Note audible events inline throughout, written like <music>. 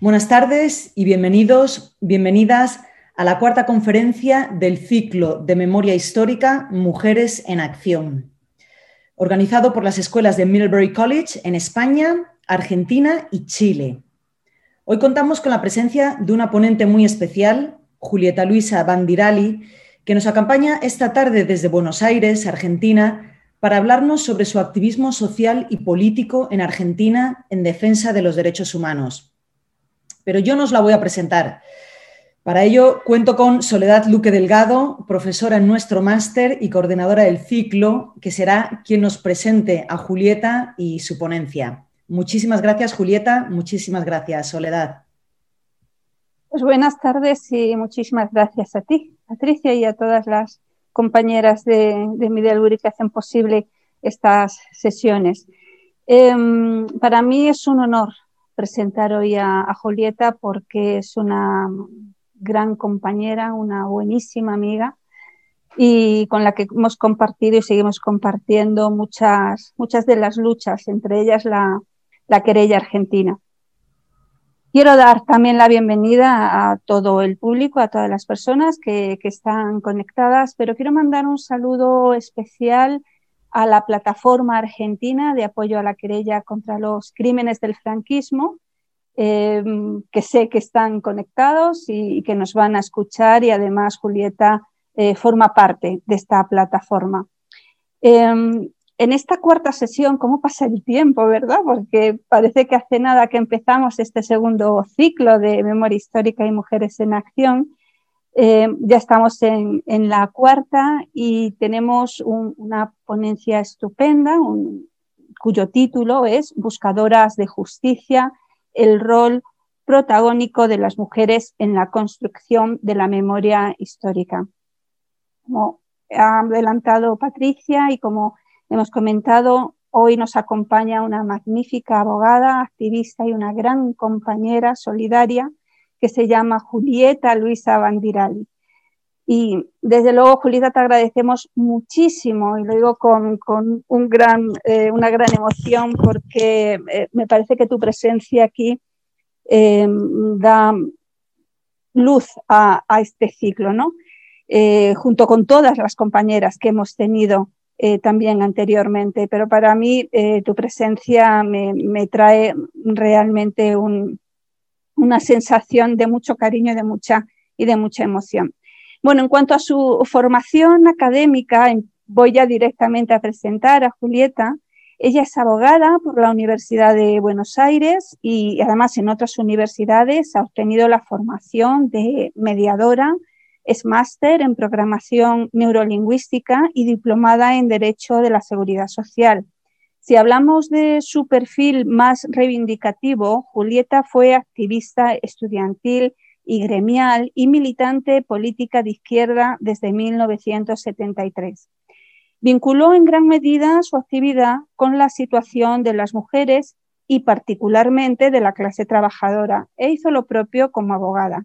Buenas tardes y bienvenidos, bienvenidas a la cuarta conferencia del ciclo de memoria histórica Mujeres en Acción, organizado por las escuelas de Middlebury College en España, Argentina y Chile. Hoy contamos con la presencia de una ponente muy especial, Julieta Luisa Bandirali, que nos acompaña esta tarde desde Buenos Aires, Argentina, para hablarnos sobre su activismo social y político en Argentina en defensa de los derechos humanos pero yo no os la voy a presentar. Para ello cuento con Soledad Luque Delgado, profesora en nuestro máster y coordinadora del ciclo, que será quien nos presente a Julieta y su ponencia. Muchísimas gracias, Julieta. Muchísimas gracias, Soledad. Pues buenas tardes y muchísimas gracias a ti, Patricia, y a todas las compañeras de, de Middlebury que hacen posible estas sesiones. Em, para mí es un honor presentar hoy a, Julieta porque es una gran compañera, una buenísima amiga y con la que hemos compartido y seguimos compartiendo muchas, muchas de las luchas, entre ellas la, querella argentina. Quiero dar también la bienvenida a todo el público, a todas las personas que, que están conectadas, pero quiero mandar un saludo especial a la plataforma argentina de apoyo a la querella contra los crímenes del franquismo, eh, que sé que están conectados y, que nos van a escuchar y además Julieta eh, forma parte de esta plataforma. Em, en esta cuarta sesión, ¿cómo pasa el tiempo, verdad? Porque parece que hace nada que empezamos este segundo ciclo de Memoria Histórica y Mujeres en Acción eh, ya estamos en, la cuarta y tenemos una ponencia estupenda cuyo título es Buscadoras de Justicia, el rol protagónico de las mujeres en la construcción de la memoria histórica. Como ha adelantado Patricia y como hemos comentado, hoy nos acompaña una magnífica abogada, activista y una gran compañera solidaria que se llama Julieta Luisa Bandirali. Y desde luego, Julieta, te agradecemos muchísimo, y lo digo con, un gran, eh, una gran emoción, porque eh, me parece que tu presencia aquí em, da luz a, este ciclo, ¿no? Eh, junto con todas las compañeras que hemos tenido también anteriormente, pero para mí tu presencia me trae realmente un, una sensación de mucho cariño y de mucha, y de mucha emoción. Bueno, en cuanto a su formación académica, voy ya directamente a presentar a Julieta. Ella es abogada por la Universidad de Buenos Aires y además en otras universidades ha obtenido la formación de mediadora, es máster en programación neurolingüística y diplomada en Derecho de la Seguridad Social. Si hablamos de su perfil más reivindicativo, Julieta fue activista estudiantil y gremial y militante política de izquierda desde 1973. Vinculó en gran medida su actividad con la situación de las mujeres y particularmente de la clase trabajadora e hizo lo propio como abogada.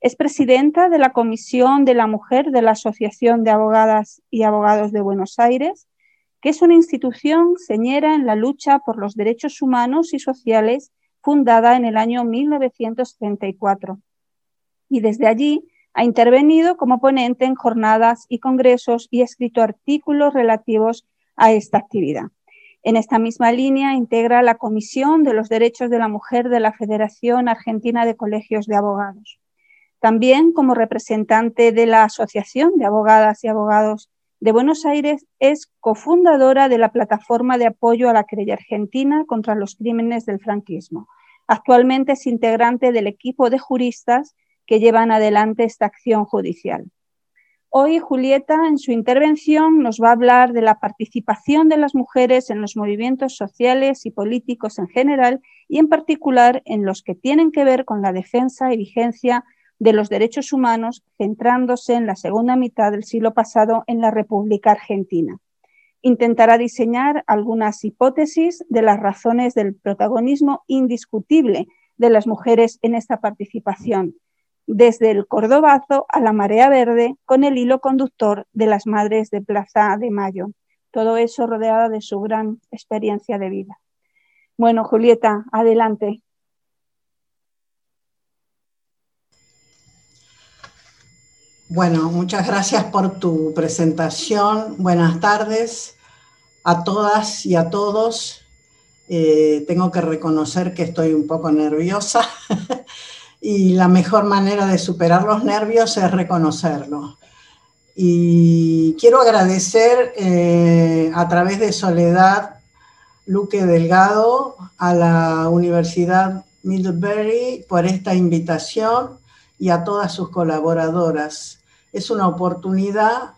Es presidenta de la Comisión de la Mujer de la Asociación de Abogadas y Abogados de Buenos Aires es una institución señera en la lucha por los derechos humanos y sociales fundada en el año 1934. Y desde allí ha intervenido como ponente en jornadas y congresos y escrito artículos relativos a esta actividad. En esta misma línea integra la Comisión de los Derechos de la Mujer de la Federación Argentina de Colegios de Abogados. También como representante de la Asociación de Abogadas y Abogados de Buenos Aires es cofundadora de la plataforma de apoyo a la querella argentina contra los crímenes del franquismo. Actualmente es integrante del equipo de juristas que llevan adelante esta acción judicial. Hoy Julieta en su intervención nos va a hablar de la participación de las mujeres en los movimientos sociales y políticos en general y en particular en los que tienen que ver con la defensa y vigencia de los derechos humanos, centrándose en la segunda mitad del siglo pasado en la República Argentina. Intentará diseñar algunas hipótesis de las razones del protagonismo indiscutible de las mujeres en esta participación, desde el Cordobazo a la Marea Verde, con el hilo conductor de las Madres de Plaza de Mayo. Todo eso rodeada de su gran experiencia de vida. Bueno, Julieta, adelante. Bueno, muchas gracias por tu presentación. Buenas tardes a todas y a todos. Eh, tengo que reconocer que estoy un poco nerviosa <laughs> y la mejor manera de superar los nervios es reconocerlo. Y quiero agradecer eh, a través de Soledad Luque Delgado a la Universidad Middlebury por esta invitación y a todas sus colaboradoras. Es una oportunidad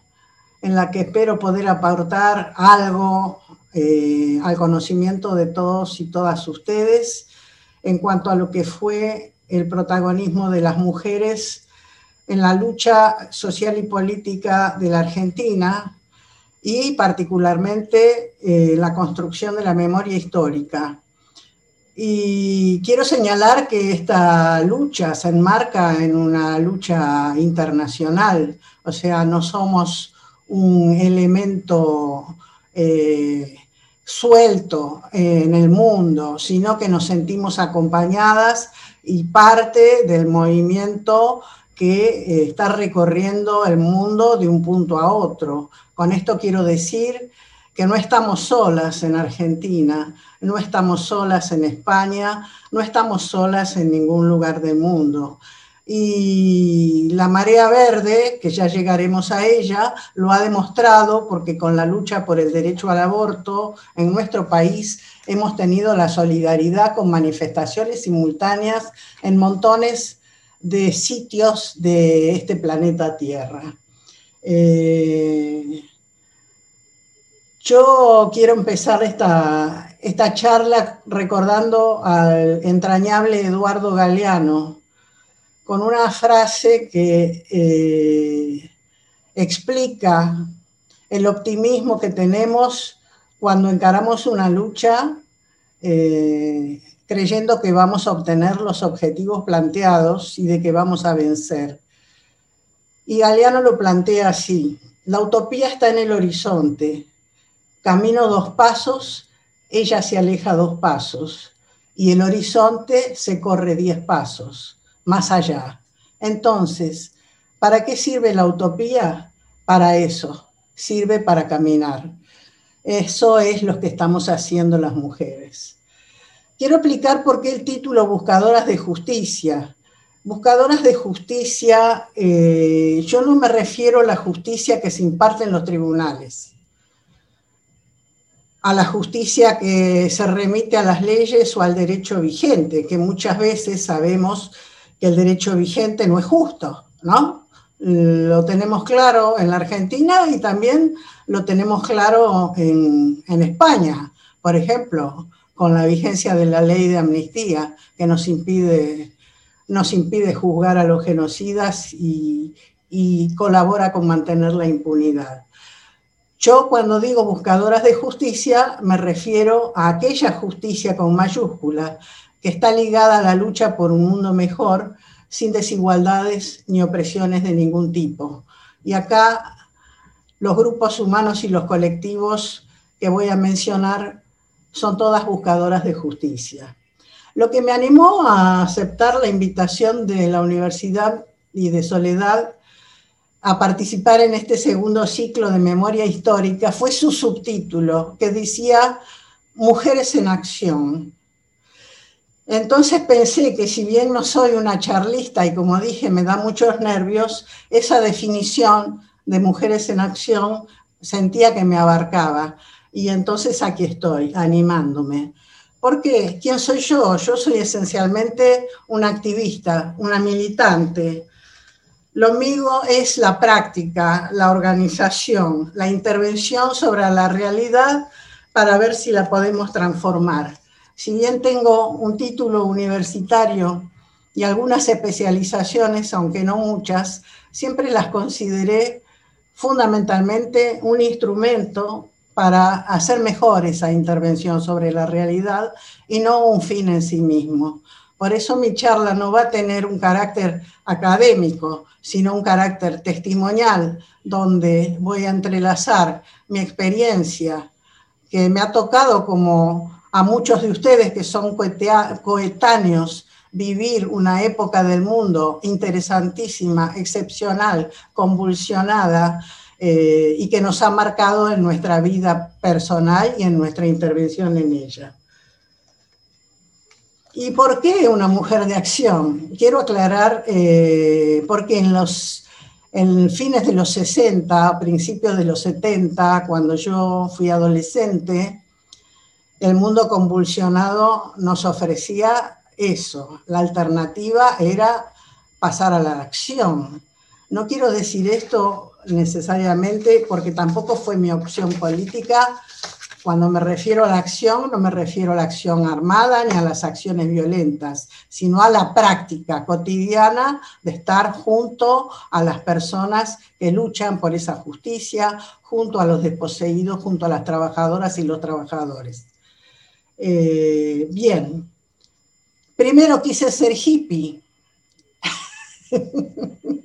en la que espero poder aportar algo eh, al conocimiento de todos y todas ustedes en cuanto a lo que fue el protagonismo de las mujeres en la lucha social y política de la Argentina y particularmente eh, la construcción de la memoria histórica. Y quiero señalar que esta lucha se enmarca en una lucha internacional, o sea, no somos un elemento eh, suelto en el mundo, sino que nos sentimos acompañadas y parte del movimiento que eh, está recorriendo el mundo de un punto a otro. Con esto quiero decir que no estamos solas en Argentina, no estamos solas en España, no estamos solas en ningún lugar del mundo. Y la marea verde, que ya llegaremos a ella, lo ha demostrado porque con la lucha por el derecho al aborto en nuestro país hemos tenido la solidaridad con manifestaciones simultáneas en montones de sitios de este planeta Tierra. Eh, yo quiero empezar esta, esta charla recordando al entrañable Eduardo Galeano con una frase que eh, explica el optimismo que tenemos cuando encaramos una lucha eh, creyendo que vamos a obtener los objetivos planteados y de que vamos a vencer. Y Galeano lo plantea así, la utopía está en el horizonte, Camino dos pasos, ella se aleja dos pasos y el horizonte se corre diez pasos, más allá. Entonces, ¿para qué sirve la utopía? Para eso, sirve para caminar. Eso es lo que estamos haciendo las mujeres. Quiero explicar por qué el título Buscadoras de Justicia. Buscadoras de justicia, eh, yo no me refiero a la justicia que se imparte en los tribunales a la justicia que se remite a las leyes o al derecho vigente, que muchas veces sabemos que el derecho vigente no es justo, ¿no? Lo tenemos claro en la Argentina y también lo tenemos claro en, España, por ejemplo, con la vigencia de la ley de amnistía que nos impide, nos impide juzgar a los genocidas y colabora con mantener la impunidad. Yo cuando digo buscadoras de justicia me refiero a aquella justicia con mayúscula que está ligada a la lucha por un mundo mejor sin desigualdades ni opresiones de ningún tipo. Y acá los grupos humanos y los colectivos que voy a mencionar son todas buscadoras de justicia. Lo que me animó a aceptar la invitación de la Universidad y de Soledad a participar en este segundo ciclo de memoria histórica fue su subtítulo, que decía Mujeres en Acción. Entonces pensé que si bien no soy una charlista y como dije me da muchos nervios, esa definición de mujeres en acción sentía que me abarcaba. Y entonces aquí estoy, animándome. ¿Por qué? ¿Quién soy yo? Yo soy esencialmente una activista, una militante, lo mío es la práctica, la organización, la intervención sobre la realidad para ver si la podemos transformar. Si bien tengo un título universitario y algunas especializaciones, aunque no muchas, siempre las consideré fundamentalmente un instrumento para hacer mejor esa intervención sobre la realidad y no un fin en sí mismo. Por eso mi charla no va a tener un carácter académico, sino un carácter testimonial, donde voy a entrelazar mi experiencia, que me ha tocado como a muchos de ustedes que son coetáneos vivir una época del mundo interesantísima, excepcional, convulsionada, eh, y que nos ha marcado en nuestra vida personal y en nuestra intervención en ella. ¿Y por qué una mujer de acción? Quiero aclarar, eh, porque en los en fines de los 60, principios de los 70, cuando yo fui adolescente, el mundo convulsionado nos ofrecía eso. La alternativa era pasar a la acción. No quiero decir esto necesariamente porque tampoco fue mi opción política. Cuando me refiero a la acción, no me refiero a la acción armada ni a las acciones violentas, sino a la práctica cotidiana de estar junto a las personas que luchan por esa justicia, junto a los desposeídos, junto a las trabajadoras y los trabajadores. Eh, bien, primero quise ser hippie. <laughs>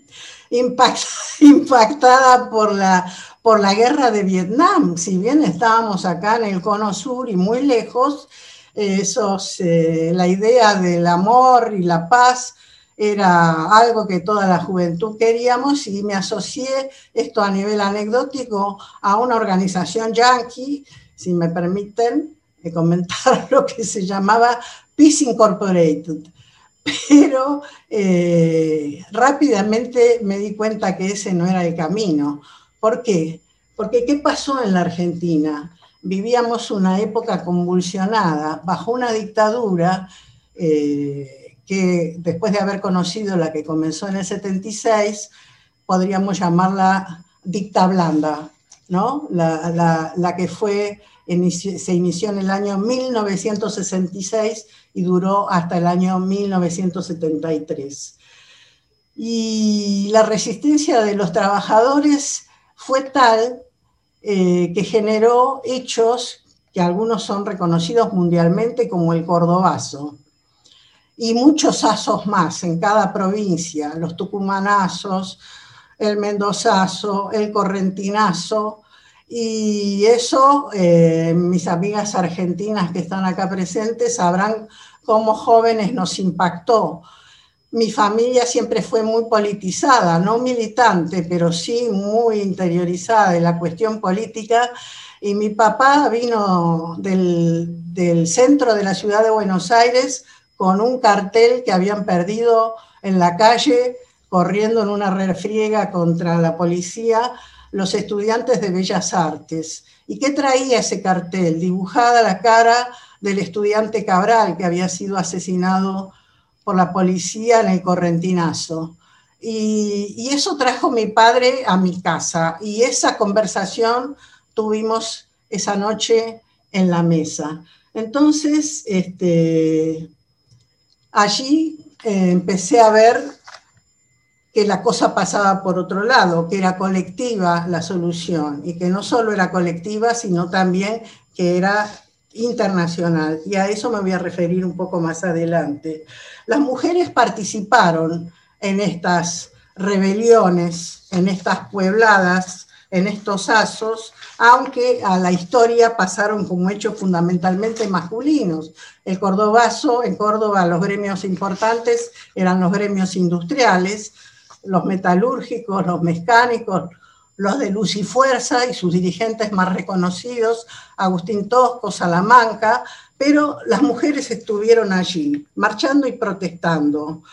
<laughs> impactada por la, por la guerra de Vietnam. Si bien estábamos acá en el cono sur y muy lejos, esos, eh, la idea del amor y la paz era algo que toda la juventud queríamos y me asocié esto a nivel anecdótico a una organización yankee, si me permiten eh, comentar <laughs> lo que se llamaba Peace Incorporated pero eh, rápidamente me di cuenta que ese no era el camino. ¿Por qué? Porque ¿qué pasó en la Argentina? Vivíamos una época convulsionada, bajo una dictadura eh, que después de haber conocido la que comenzó en el 76, podríamos llamarla dicta blanda, ¿no? la que fue se inició en el año 1966 y duró hasta el año 1973. Y la resistencia de los trabajadores fue tal eh, que generó hechos que algunos son reconocidos mundialmente como el cordobazo, y muchos asos más en cada provincia, los tucumanazos, el mendozazo, el correntinazo, y eso, eh, mis amigas argentinas que están acá presentes sabrán cómo jóvenes nos impactó. Mi familia siempre fue muy politizada, no militante, pero sí muy interiorizada en la cuestión política. Y mi papá vino del, centro de la ciudad de Buenos Aires con un cartel que habían perdido en la calle corriendo en una refriega contra la policía los estudiantes de Bellas Artes. ¿Y qué traía ese cartel? Dibujada la cara del estudiante Cabral, que había sido asesinado por la policía en el Correntinazo. Y, eso trajo mi padre a mi casa y esa conversación tuvimos esa noche en la mesa. Entonces, este, allí eh, empecé a ver que la cosa pasaba por otro lado, que era colectiva la solución y que no solo era colectiva, sino también que era internacional. Y a eso me voy a referir un poco más adelante. Las mujeres participaron en estas rebeliones, en estas puebladas, en estos asos, aunque a la historia pasaron como hechos fundamentalmente masculinos. El cordobazo, en Córdoba los gremios importantes eran los gremios industriales, los metalúrgicos, los mecánicos, los de Luz y Fuerza y sus dirigentes más reconocidos, Agustín Tosco, Salamanca, pero las mujeres estuvieron allí, marchando y protestando,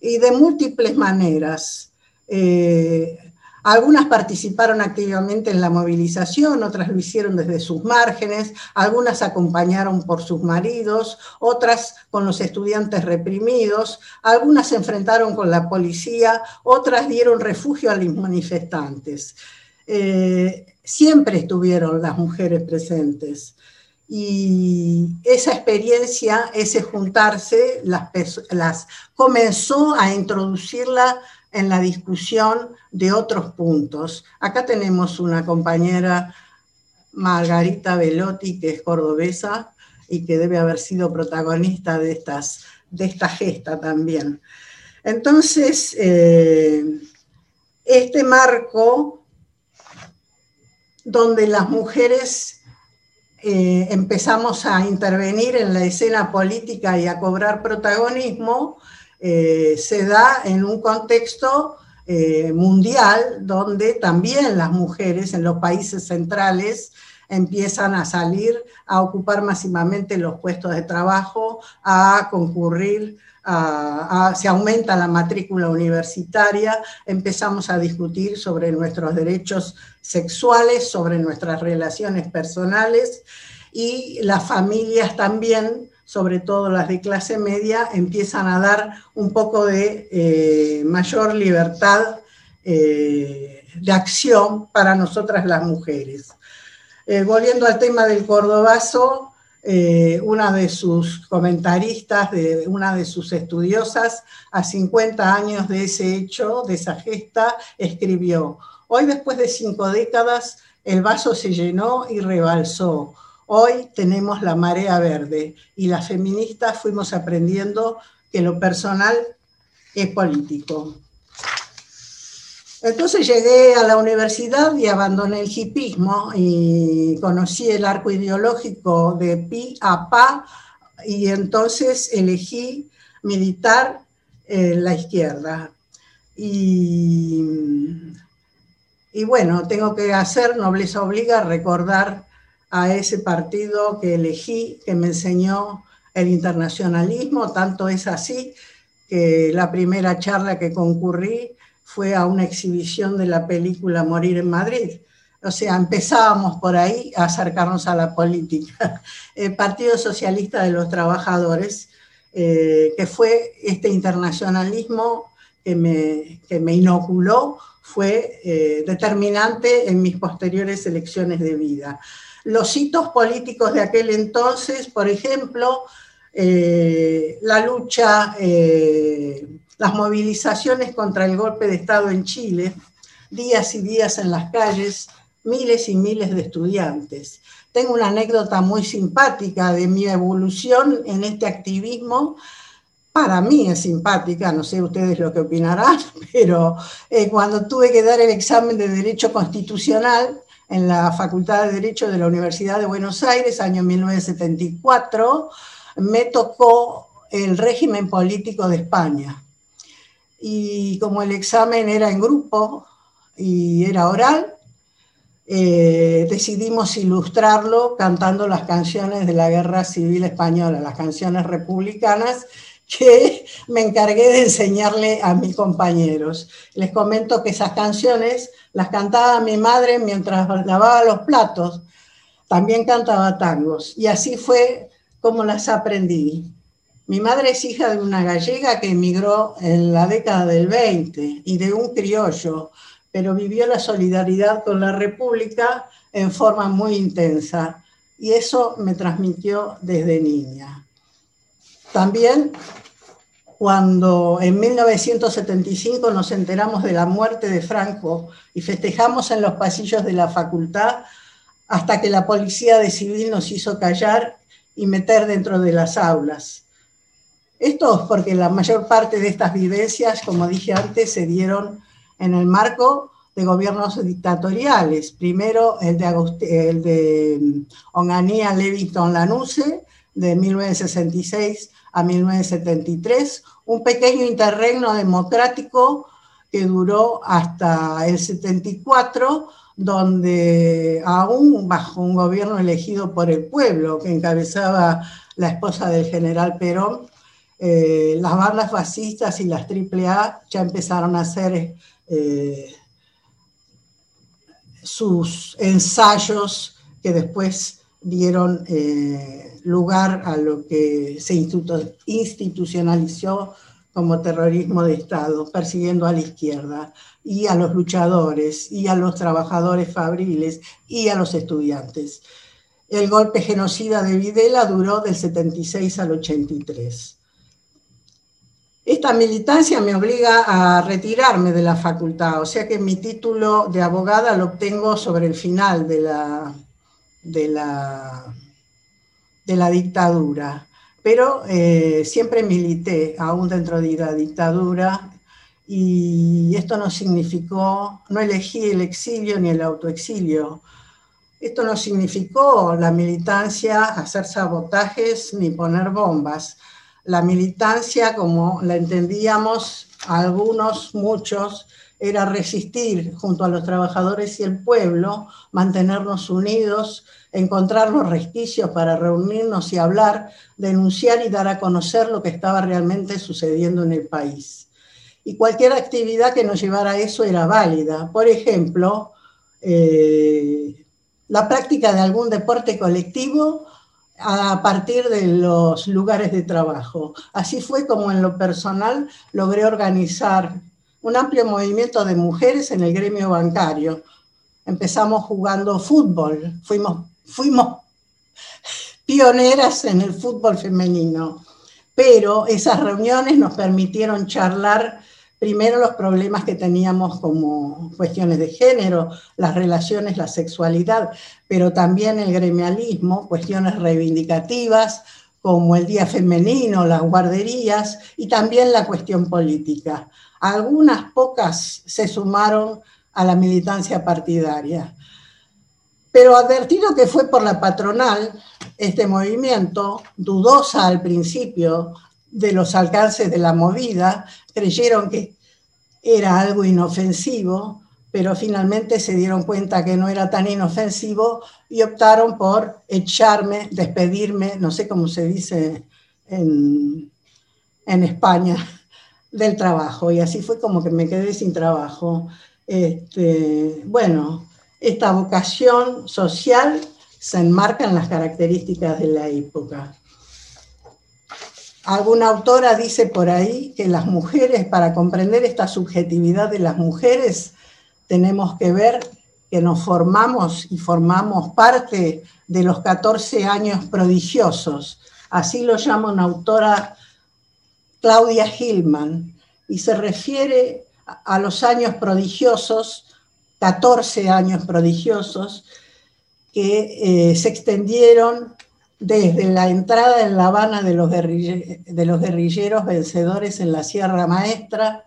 y de múltiples maneras. Eh, algunas participaron activamente en la movilización, otras lo hicieron desde sus márgenes, algunas acompañaron por sus maridos, otras con los estudiantes reprimidos, algunas se enfrentaron con la policía, otras dieron refugio a los manifestantes. Eh, siempre estuvieron las mujeres presentes. Y esa experiencia, ese juntarse, las, las comenzó a introducirla en la discusión de otros puntos. Acá tenemos una compañera, Margarita Velotti, que es cordobesa y que debe haber sido protagonista de, estas, de esta gesta también. Entonces, eh, este marco donde las mujeres eh, empezamos a intervenir en la escena política y a cobrar protagonismo, eh, se da en un contexto eh, mundial donde también las mujeres en los países centrales empiezan a salir a ocupar máximamente los puestos de trabajo, a concurrir, se aumenta la matrícula universitaria, empezamos a discutir sobre nuestros derechos sexuales, sobre nuestras relaciones personales y las familias también, sobre todo las de clase media, empiezan a dar un poco de eh, mayor libertad eh, de acción para nosotras las mujeres. Eh, volviendo al tema del cordobazo, una de sus comentaristas, de, una de sus estudiosas, a 50 años de ese hecho, de esa gesta, escribió, hoy después de cinco décadas, el vaso se llenó y rebalsó. Hoy tenemos la marea verde y las feministas fuimos aprendiendo que lo personal es político. Entonces llegué a la universidad y abandoné el hipismo y conocí el arco ideológico de pi a pa y entonces elegí militar en la izquierda. Y, y bueno, tengo que hacer, nobleza obliga, recordar a ese partido que elegí, que me enseñó el internacionalismo, tanto es así que la primera charla que concurrí fue a una exhibición de la película Morir en Madrid. O sea, empezábamos por ahí a acercarnos a la política. <laughs> El Partido Socialista de los Trabajadores, eh, que fue este internacionalismo que me, que me inoculó, fue eh, determinante en mis posteriores elecciones de vida. Los hitos políticos de aquel entonces, por ejemplo, eh, la lucha las movilizaciones contra el golpe de Estado en Chile, días y días en las calles, miles y miles de estudiantes. Tengo una anécdota muy simpática de mi evolución en este activismo. Para mí es simpática, no sé ustedes lo que opinarán, <laughs> pero eh, cuando tuve que dar el examen de Derecho Constitucional en la Facultad de Derecho de la Universidad de Buenos Aires, año 1974, me tocó el régimen político de España. Y como el examen era en grupo y era oral, eh, decidimos ilustrarlo cantando las canciones de la Guerra Civil Española, las canciones republicanas que me encargué de enseñarle a mis compañeros. Les comento que esas canciones las cantaba mi madre mientras lavaba los platos, también cantaba tangos y así fue como las aprendí. Mi madre es hija de una gallega que emigró en la década del 20 y de un criollo, pero vivió la solidaridad con la República en forma muy intensa y eso me transmitió desde niña. También cuando en 1975 nos enteramos de la muerte de Franco y festejamos en los pasillos de la facultad hasta que la policía de civil nos hizo callar y meter dentro de las aulas. Esto es porque la mayor parte de estas vivencias, como dije antes, se dieron en el marco de gobiernos dictatoriales. Primero el de, el de mm, Onganía Levington Lanuse, de 1966 a 1973, un pequeño interregno democrático que duró hasta el 74, donde aún bajo un gobierno elegido por el pueblo, que encabezaba la esposa del general Perón, eh, las bandas fascistas y las AAA ya empezaron a hacer eh, sus ensayos que después dieron eh, lugar a lo que se institucionalizó como terrorismo de Estado, persiguiendo a la izquierda y a los luchadores y a los trabajadores fabriles y a los estudiantes. El golpe genocida de Videla duró del 76 al 83. Esta militancia me obliga a retirarme de la facultad, o sea que mi título de abogada lo obtengo sobre el final de la, de la, de la dictadura. Pero eh, siempre milité, aún dentro de la dictadura, y esto no significó, no elegí el exilio ni el autoexilio. Esto no significó la militancia hacer sabotajes ni poner bombas. La militancia, como la entendíamos algunos, muchos, era resistir junto a los trabajadores y el pueblo, mantenernos unidos, encontrar los resquicios para reunirnos y hablar, denunciar y dar a conocer lo que estaba realmente sucediendo en el país. Y cualquier actividad que nos llevara a eso era válida. Por ejemplo, eh, la práctica de algún deporte colectivo a partir de los lugares de trabajo. Así fue como en lo personal logré organizar un amplio movimiento de mujeres en el gremio bancario. Empezamos jugando fútbol, fuimos, fuimos pioneras en el fútbol femenino, pero esas reuniones nos permitieron charlar primero los problemas que teníamos como cuestiones de género, las relaciones, la sexualidad, pero también el gremialismo, cuestiones reivindicativas como el Día Femenino, las guarderías y también la cuestión política. Algunas pocas se sumaron a la militancia partidaria. Pero advertido que fue por la patronal, este movimiento, dudosa al principio, de los alcances de la movida, creyeron que era algo inofensivo, pero finalmente se dieron cuenta que no era tan inofensivo y optaron por echarme, despedirme, no sé cómo se dice en, España, <laughs> del trabajo. Y así fue como que me quedé sin trabajo. Este, bueno, esta vocación social se enmarca en las características de la época. Alguna autora dice por ahí que las mujeres, para comprender esta subjetividad de las mujeres, tenemos que ver que nos formamos y formamos parte de los 14 años prodigiosos. Así lo llama una autora Claudia Hillman, y se refiere a los años prodigiosos, 14 años prodigiosos, que eh, se extendieron desde la entrada en La Habana de los, guerrilleros vencedores en la Sierra Maestra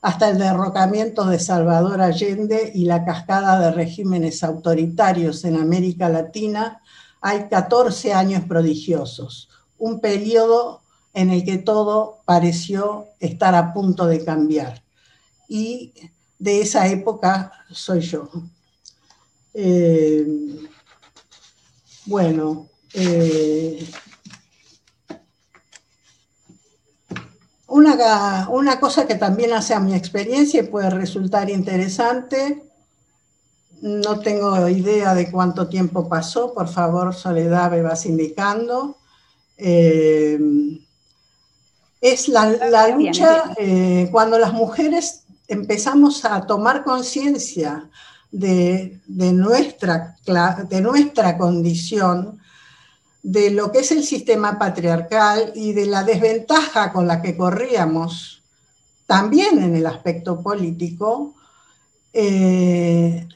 hasta el derrocamiento de Salvador Allende y la cascada de regímenes autoritarios en América Latina, hay 14 años prodigiosos, un periodo en el que todo pareció estar a punto de cambiar. Y de esa época soy yo. Eh, bueno, eh, una, una, cosa que también hace a mi experiencia y puede resultar interesante, no tengo idea de cuánto tiempo pasó, por favor Soledad me vas indicando, eh, es la, lucha eh, cuando las mujeres empezamos a tomar conciencia de, de, nuestra, de nuestra condición, de lo que es el sistema patriarcal y de la desventaja con la que corríamos, también en el aspecto político, eh,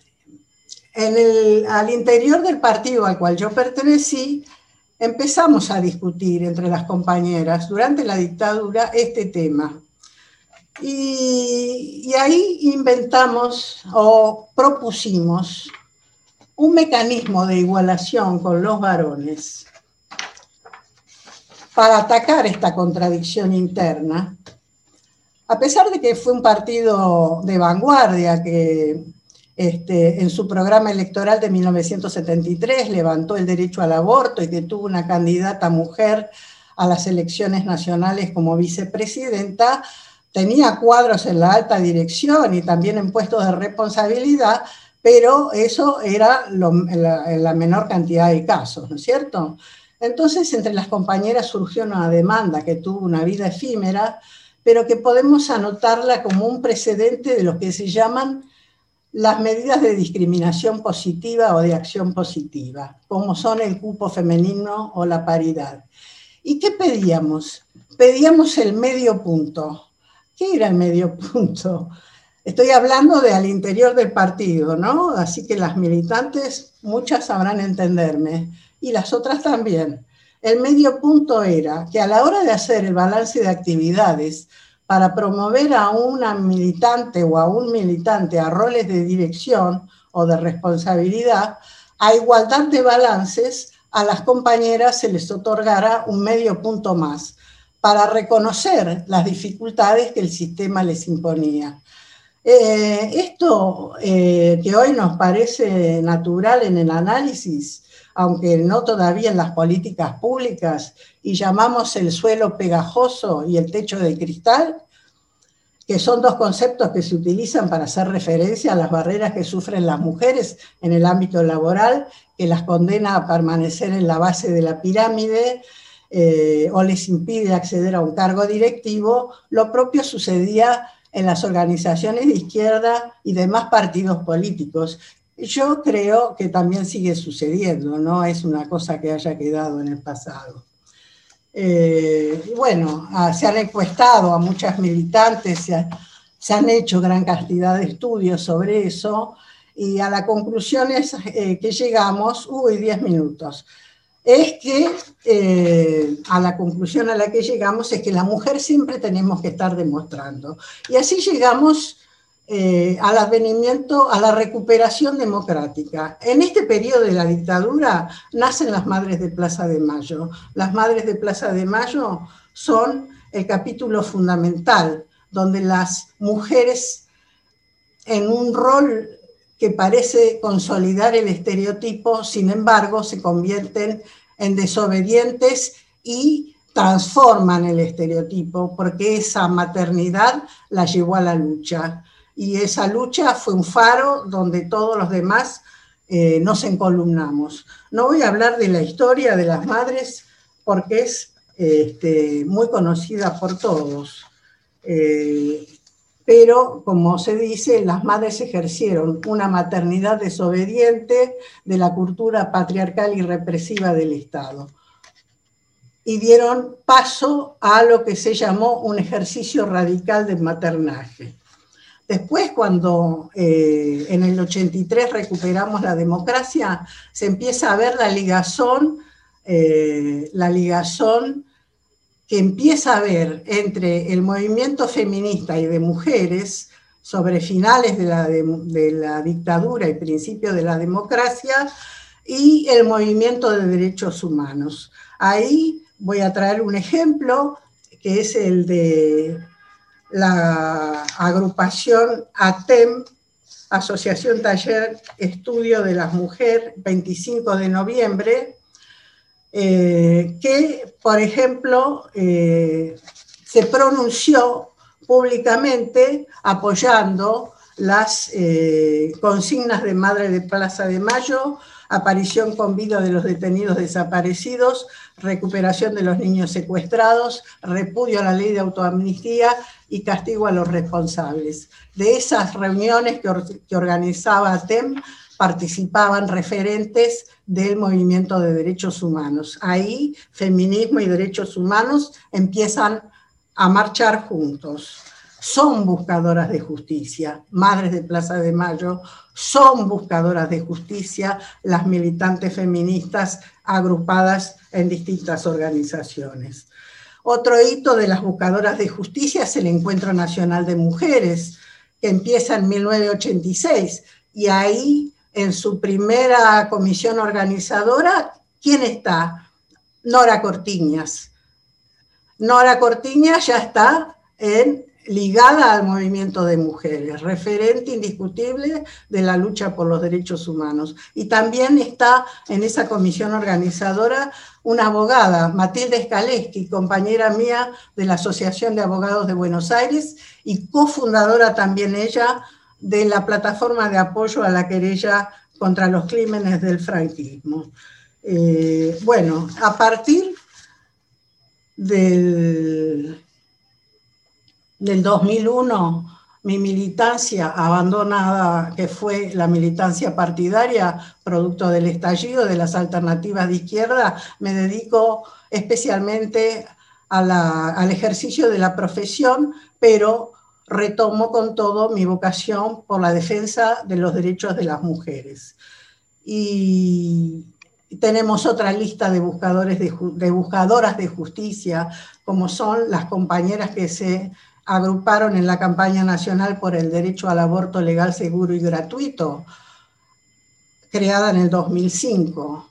al interior del partido al cual yo pertenecí, empezamos a discutir entre las compañeras durante la dictadura este tema. y ahí inventamos o propusimos un mecanismo de igualación con los varones para atacar esta contradicción interna, a pesar de que fue un partido de vanguardia que este, en su programa electoral de 1973 levantó el derecho al aborto y que tuvo una candidata mujer a las elecciones nacionales como vicepresidenta, tenía cuadros en la alta dirección y también en puestos de responsabilidad, pero eso era la, la menor cantidad de casos, ¿no es cierto? Entonces, entre las compañeras surgió una demanda que tuvo una vida efímera, pero que podemos anotarla como un precedente de lo que se llaman las medidas de discriminación positiva o de acción positiva, como son el cupo femenino o la paridad. ¿Y qué pedíamos? Pedíamos el medio punto. ¿Qué era el medio punto? Estoy hablando de al interior del partido, ¿no? Así que las militantes, muchas sabrán entenderme y las otras también. El medio punto era que a la hora de hacer el balance de actividades para promover a una militante o a un militante a roles de dirección o de responsabilidad, a igualdad de balances, a las compañeras se les otorgara un medio punto más para reconocer las dificultades que el sistema les imponía. Eh, esto eh, que hoy nos parece natural en el análisis, aunque no todavía en las políticas públicas, y llamamos el suelo pegajoso y el techo de cristal, que son dos conceptos que se utilizan para hacer referencia a las barreras que sufren las mujeres en el ámbito laboral, que las condena a permanecer en la base de la pirámide eh, o les impide acceder a un cargo directivo, lo propio sucedía en las organizaciones de izquierda y demás partidos políticos. Yo creo que también sigue sucediendo, no es una cosa que haya quedado en el pasado. Eh, bueno, ah, se han encuestado a muchas militantes, se, han hecho gran cantidad de estudios sobre eso y a la conclusión es eh, que llegamos, uy, 10 minutos, es que eh, a la conclusión a la que llegamos es que la mujer siempre tenemos que estar demostrando. Y así llegamos eh, al advenimiento, a la recuperación democrática. En este periodo de la dictadura nacen las Madres de Plaza de Mayo. Las Madres de Plaza de Mayo son el capítulo fundamental, donde las mujeres en un rol que parece consolidar el estereotipo, sin embargo, se convierten en desobedientes y transforman el estereotipo, porque esa maternidad la llevó a la lucha y esa lucha fue un faro donde todos los demás eh, nos encolumnamos. No voy a hablar de la historia de las madres porque es este, muy conocida por todos, eh, pero como se dice, las madres ejercieron una maternidad desobediente de la cultura patriarcal y represiva del Estado y dieron paso a lo que se llamó un ejercicio radical de maternaje. Después, cuando eh, en el 83 recuperamos la democracia, se empieza a ver la ligazón, eh, la ligazón que empieza a ver entre el movimiento feminista y de mujeres sobre finales de la, de la dictadura y principios de la democracia y el movimiento de derechos humanos. Ahí voy a traer un ejemplo que es el de la agrupación ATEM, Asociación Taller Estudio de las Mujeres, 25 de noviembre, eh, que, por ejemplo, eh, se pronunció públicamente apoyando las eh, consignas de Madre de Plaza de Mayo, aparición con vida de los detenidos desaparecidos, recuperación de los niños secuestrados, repudio a la ley de autoamnistía y castigo a los responsables. De esas reuniones que, organizaba TEM participaban referentes del movimiento de derechos humanos. Ahí feminismo y derechos humanos empiezan a marchar juntos son buscadoras de justicia. Madres de Plaza de Mayo son buscadoras de justicia, las militantes feministas agrupadas en distintas organizaciones. Otro hito de las buscadoras de justicia es el Encuentro Nacional de Mujeres, que empieza en 1986, y ahí en su primera comisión organizadora, ¿quién está? Nora Cortiñas. Nora Cortiñas ya está en ligada al movimiento de mujeres, referente indiscutible de la lucha por los derechos humanos. Y también está en esa comisión organizadora una abogada, Matilde Skaleski, compañera mía de la Asociación de Abogados de Buenos Aires y cofundadora también ella de la plataforma de apoyo a la querella contra los crímenes del franquismo. Eh, bueno, a partir del del 2001, mi militancia abandonada, que fue la militancia partidaria, producto del estallido de las alternativas de izquierda, me dedico especialmente al ejercicio de la profesión, pero retomo con todo mi vocación por la defensa de los derechos de las mujeres. Y tenemos otra lista de, buscadores de, de buscadoras de justicia, como son las compañeras que se agruparon en la campaña nacional por el derecho al aborto legal, seguro y gratuito. creada en el 2005,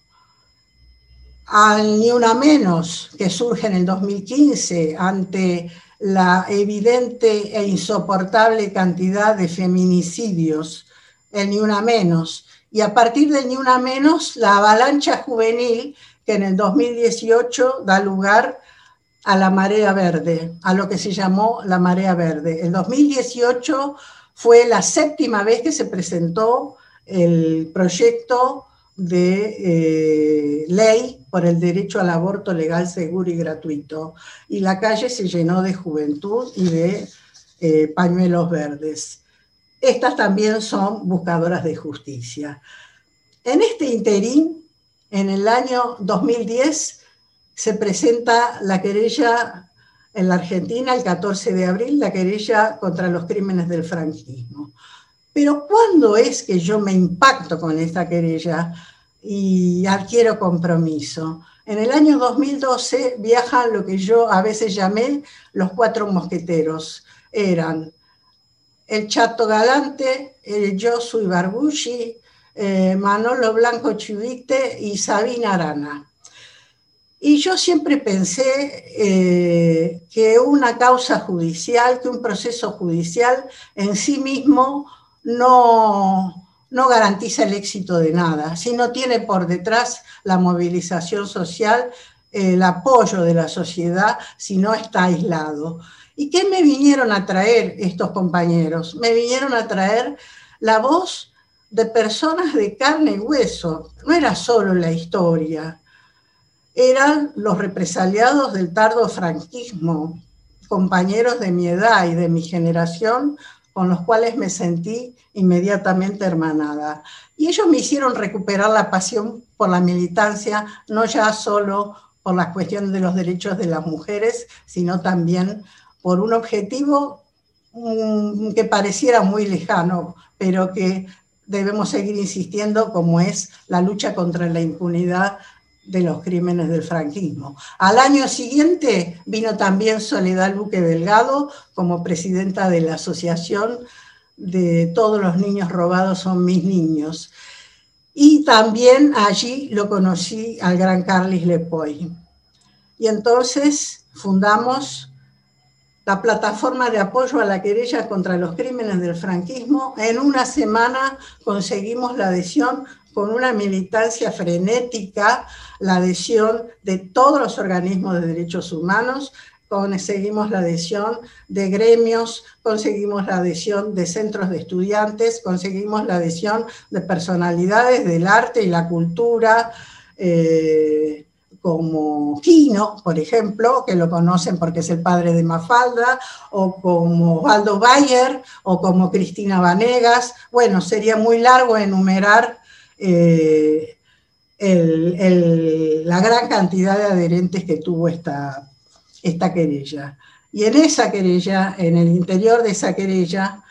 al Ni Una Menos, que surge en el 2015 ante la evidente e insoportable cantidad de feminicidios, el Ni Una Menos, y a partir del Ni Una Menos, la avalancha juvenil que en el 2018 da lugar a la marea verde, a lo que se llamó la marea verde. El 2018 fue la séptima vez que se presentó el proyecto de eh, ley por el derecho al aborto legal, seguro y gratuito. Y la calle se llenó de juventud y de eh, pañuelos verdes. Estas también son buscadoras de justicia. En este interín, en el año 2010, se presenta la querella en la Argentina, el 14 de abril, la querella contra los crímenes del franquismo. Pero ¿cuándo es que yo me impacto con esta querella y adquiero compromiso? En el año 2012 viajan lo que yo a veces llamé los cuatro mosqueteros. Eran el Chato Galante, el Josu Ibarbushi, eh, Manolo Blanco Chivite y Sabina Arana. Y yo siempre pensé eh, que una causa judicial, que un proceso judicial en sí mismo no, no garantiza el éxito de nada, si no tiene por detrás la movilización social, el apoyo de la sociedad, si no está aislado. ¿Y qué me vinieron a traer estos compañeros? Me vinieron a traer la voz de personas de carne y hueso, no era solo la historia, eran los represaliados del tardo franquismo, compañeros de mi edad y de mi generación, con los cuales me sentí inmediatamente hermanada. Y ellos me hicieron recuperar la pasión por la militancia, no ya solo por la cuestión de los derechos de las mujeres, sino también por un objetivo mm, que pareciera muy lejano, pero que debemos seguir insistiendo, como es la lucha contra la impunidad de los crímenes del franquismo. Al año siguiente vino también Soledad Luque Delgado como presidenta de la Asociación de Todos los Niños Robados son mis niños. Y también allí lo conocí al gran Carlis Lepoy. Y entonces fundamos la plataforma de apoyo a la querella contra los crímenes del franquismo. En una semana conseguimos la adhesión con una militancia frenética la adhesión de todos los organismos de derechos humanos, conseguimos la adhesión de gremios, conseguimos la adhesión de centros de estudiantes, conseguimos la adhesión de personalidades del arte y la cultura, eh, como Quino, por ejemplo, que lo conocen porque es el padre de Mafalda, o como Waldo Bayer, o como Cristina Vanegas. Bueno, sería muy largo enumerar eh, la gran cantidad de adherentes que tuvo esta, esta querella. Y en esa querella, en el interior de esa querella,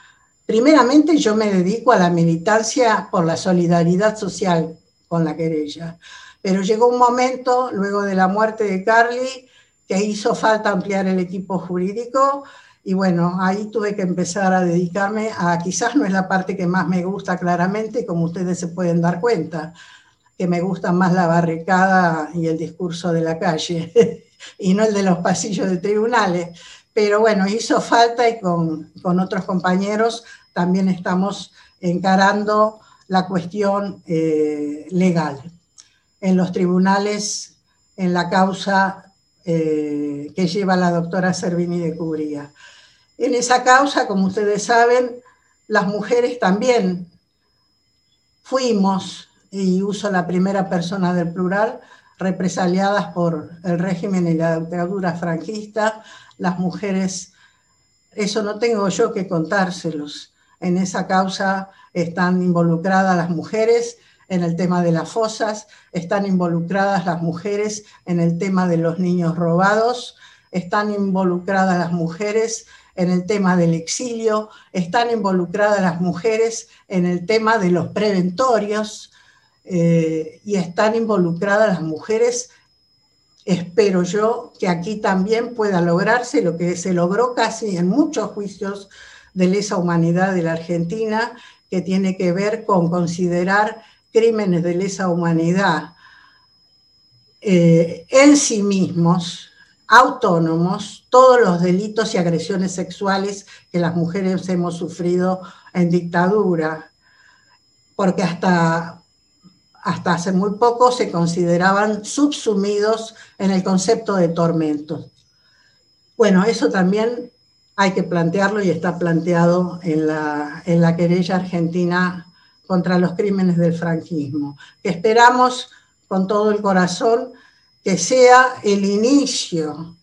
primeramente yo me dedico a la militancia por la solidaridad social con la querella. Pero llegó un momento, luego de la muerte de Carly, que hizo falta ampliar el equipo jurídico y bueno, ahí tuve que empezar a dedicarme a, quizás no es la parte que más me gusta claramente, como ustedes se pueden dar cuenta, que me gusta más la barricada y el discurso de la calle, <laughs> y no el de los pasillos de tribunales. Pero bueno, hizo falta y con, con otros compañeros también estamos encarando la cuestión eh, legal en los tribunales en la causa eh, que lleva la doctora Servini de Cubría. En esa causa, como ustedes saben, las mujeres también fuimos, y uso la primera persona del plural, represaliadas por el régimen y la dictadura franquista, las mujeres, eso no tengo yo que contárselos. En esa causa están involucradas las mujeres en el tema de las fosas, están involucradas las mujeres en el tema de los niños robados, están involucradas las mujeres en el tema del exilio, están involucradas las mujeres en el tema de los preventorios eh, y están involucradas las mujeres, espero yo, que aquí también pueda lograrse lo que se logró casi en muchos juicios de lesa humanidad de la Argentina, que tiene que ver con considerar crímenes de lesa humanidad eh, en sí mismos, autónomos, todos los delitos y agresiones sexuales que las mujeres hemos sufrido en dictadura, porque hasta, hasta hace muy poco se consideraban subsumidos en el concepto de tormento. Bueno, eso también hay que plantearlo y está planteado en la, en la querella argentina contra los crímenes del franquismo. Esperamos con todo el corazón que sea el inicio,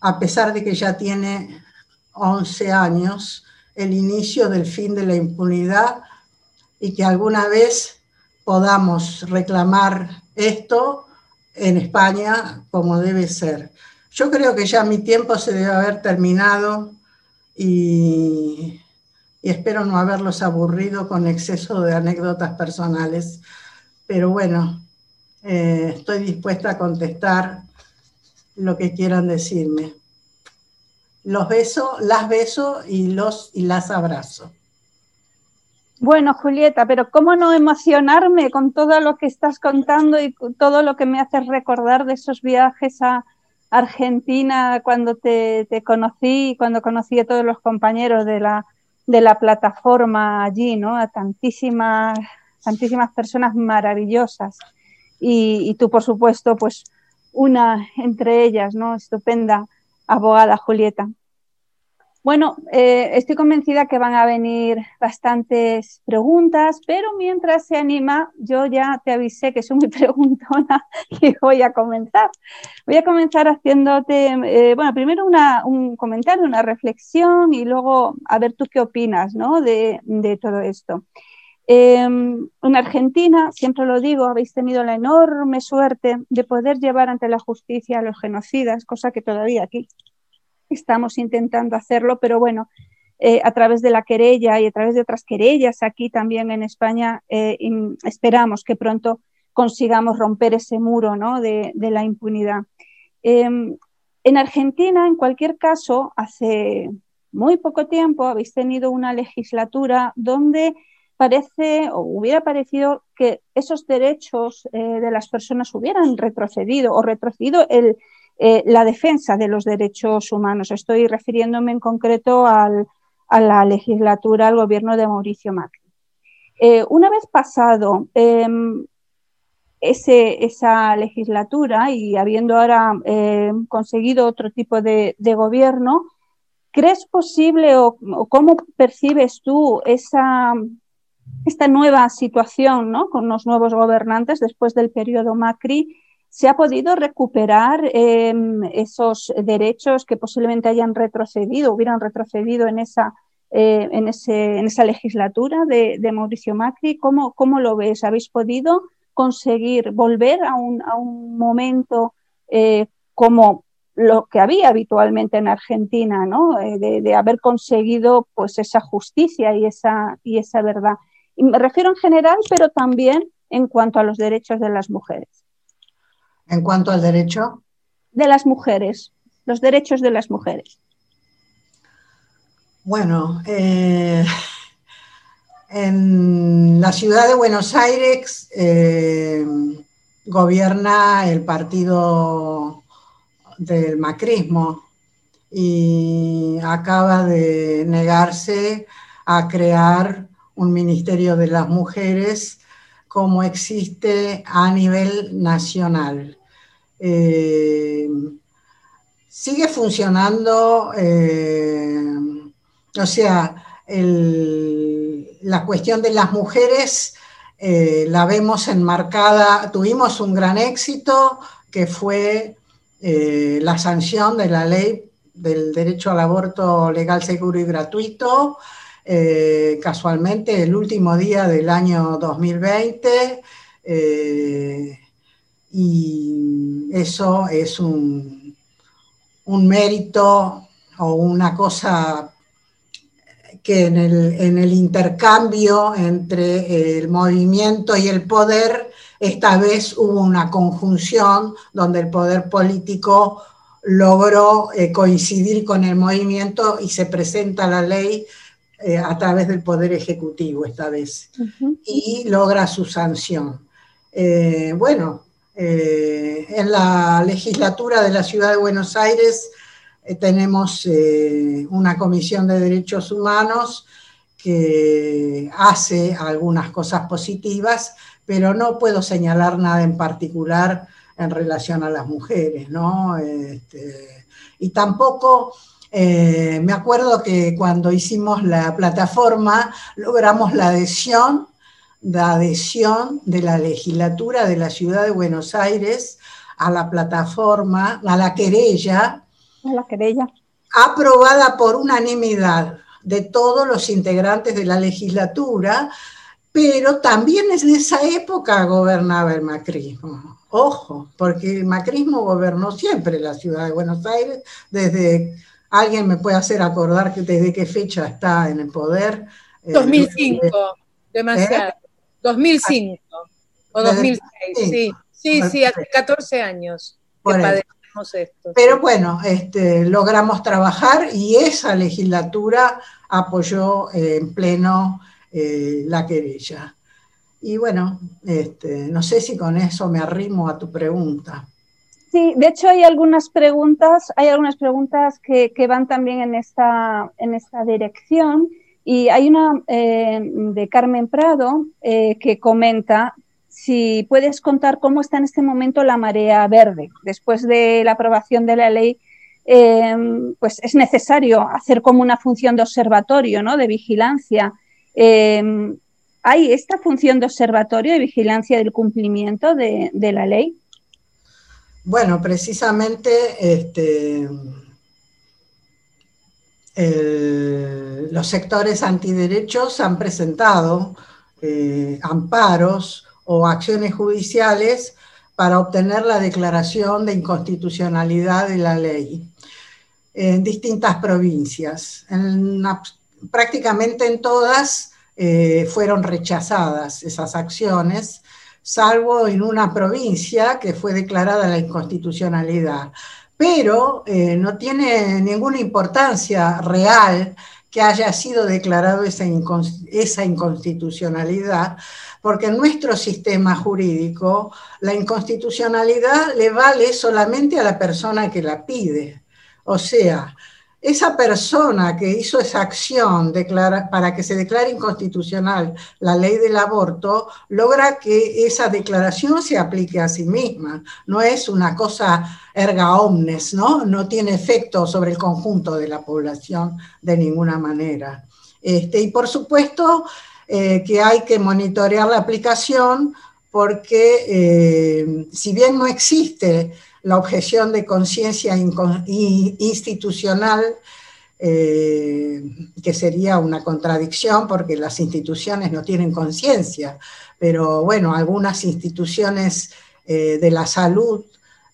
a pesar de que ya tiene 11 años, el inicio del fin de la impunidad y que alguna vez podamos reclamar esto en España como debe ser. Yo creo que ya mi tiempo se debe haber terminado y, espero no haberlos aburrido con exceso de anécdotas personales. Pero bueno, eh, estoy dispuesta a contestar lo que quieran decirme. Los beso, las beso y los y las abrazo. Bueno, Julieta, pero ¿cómo no emocionarme con todo lo que estás contando y todo lo que me haces recordar de esos viajes a Argentina cuando te, conocí, cuando conocí a todos los compañeros de la, de la plataforma allí, ¿no? A tantísimas, tantísimas personas maravillosas. Y, y tú, por supuesto, pues una entre ellas, ¿no? Estupenda abogada Julieta. Bueno, eh, estoy convencida que van a venir bastantes preguntas, pero mientras se anima, yo ya te avisé que soy muy <laughs> preguntona y voy a comenzar. Voy a comenzar haciéndote, eh, bueno, primero un comentario, una reflexión y luego a ver tú qué opinas ¿no? de, todo esto. Em, en Argentina, siempre lo digo, habéis tenido la enorme suerte de poder llevar ante la justicia a los genocidas, cosa que todavía aquí estamos intentando hacerlo, pero bueno, eh, a través de la querella y a través de otras querellas aquí también en España, eh, esperamos que pronto consigamos romper ese muro ¿no? de, la impunidad. Em, en Argentina, en cualquier caso, hace muy poco tiempo habéis tenido una legislatura donde parece o hubiera parecido que esos derechos eh, de las personas hubieran retrocedido o retrocedido el, eh, la defensa de los derechos humanos. Estoy refiriéndome en concreto a la legislatura, al gobierno de Mauricio Macri. Eh, una vez pasado em, esa legislatura y habiendo ahora em, conseguido otro tipo de, gobierno, ¿crees posible o, cómo percibes tú esa, esta nueva situación con los nuevos gobernantes después del periodo Macri? ¿Se ha podido recuperar em, esos derechos que posiblemente hayan retrocedido, hubieran retrocedido en esa, eh, en, esa legislatura de, Mauricio Macri? ¿Cómo, ¿Cómo, lo ves? ¿Habéis podido conseguir volver a un, a un momento eh, como lo que había habitualmente en Argentina, ¿no? Eh, de, haber conseguido pues, esa justicia y esa, y esa verdad? Y me refiero en general, pero también en cuanto a los derechos de las mujeres. En cuanto al derecho. De las mujeres, los derechos de las mujeres. Bueno, eh, en la ciudad de Buenos Aires eh, gobierna el partido del macrismo y acaba de negarse a crear un ministerio de las mujeres como existe a nivel nacional. Eh, sigue funcionando, eh, o sea, la cuestión de las mujeres eh, la vemos enmarcada, tuvimos un gran éxito que fue la sanción de la ley del derecho al aborto legal, seguro y gratuito, casualmente el último día del año 2020 y eso es un, un mérito o una cosa que en el, en el, intercambio entre el movimiento y el poder, esta vez hubo una conjunción donde el poder político logró eh, coincidir con el movimiento y se presenta la ley eh, a través del Poder Ejecutivo esta vez y logra su sanción. Eh, bueno, eh, en la legislatura de la Ciudad de Buenos Aires tenemos una comisión de derechos humanos que hace algunas cosas positivas, pero no puedo señalar nada en particular en relación a las mujeres, ¿no? Este, y tampoco eh, me acuerdo que cuando hicimos la plataforma logramos la adhesión, la adhesión de la legislatura de la ciudad de Buenos Aires a la plataforma, a la querella. A la querella. Aprobada por unanimidad de todos los integrantes de la legislatura, pero también en esa época gobernaba el macrismo. Ojo, porque el macrismo gobernó siempre la ciudad de Buenos Aires desde ¿Alguien me puede hacer acordar que desde qué fecha está en el poder? 2005, eh, demasiado. 2005 ¿Eh? o 2006, sí. Sí, sí, hace 14 años que padecemos esto. Pero bueno, este, logramos trabajar y esa legislatura apoyó eh, en pleno la querella. Y bueno, este, no sé si con eso me arrimo a tu pregunta. Sí, de hecho hay algunas preguntas, hay algunas preguntas que, van también en esta, en esta dirección. Y hay una eh, de Carmen Prado eh, que comenta si puedes contar cómo está en este momento la marea verde. Después de la aprobación de la ley, eh, pues es necesario hacer como una función de observatorio, ¿no? de vigilancia. ¿Hay esta función de observatorio, de vigilancia del cumplimiento de la ley? Bueno, precisamente este, los sectores antiderechos han presentado eh, amparos o acciones judiciales para obtener la declaración de inconstitucionalidad de la ley en distintas provincias. prácticamente en todas eh, fueron rechazadas esas acciones salvo en una provincia que fue declarada la inconstitucionalidad. Pero eh, no tiene ninguna importancia real que haya sido declarado esa, esa inconstitucionalidad, porque en nuestro sistema jurídico la inconstitucionalidad le vale solamente a la persona que la pide. O sea, esa persona que hizo esa acción para que se declare inconstitucional la ley del aborto, logra que esa declaración se aplique a sí misma. No es una cosa erga omnes, ¿no? No tiene efecto sobre el conjunto de la población de ninguna manera. Este, y por supuesto eh, que hay que monitorear la aplicación porque eh, si bien no existe la objeción de conciencia institucional, eh, que sería una contradicción porque las instituciones no tienen conciencia, pero bueno, algunas instituciones eh, de la salud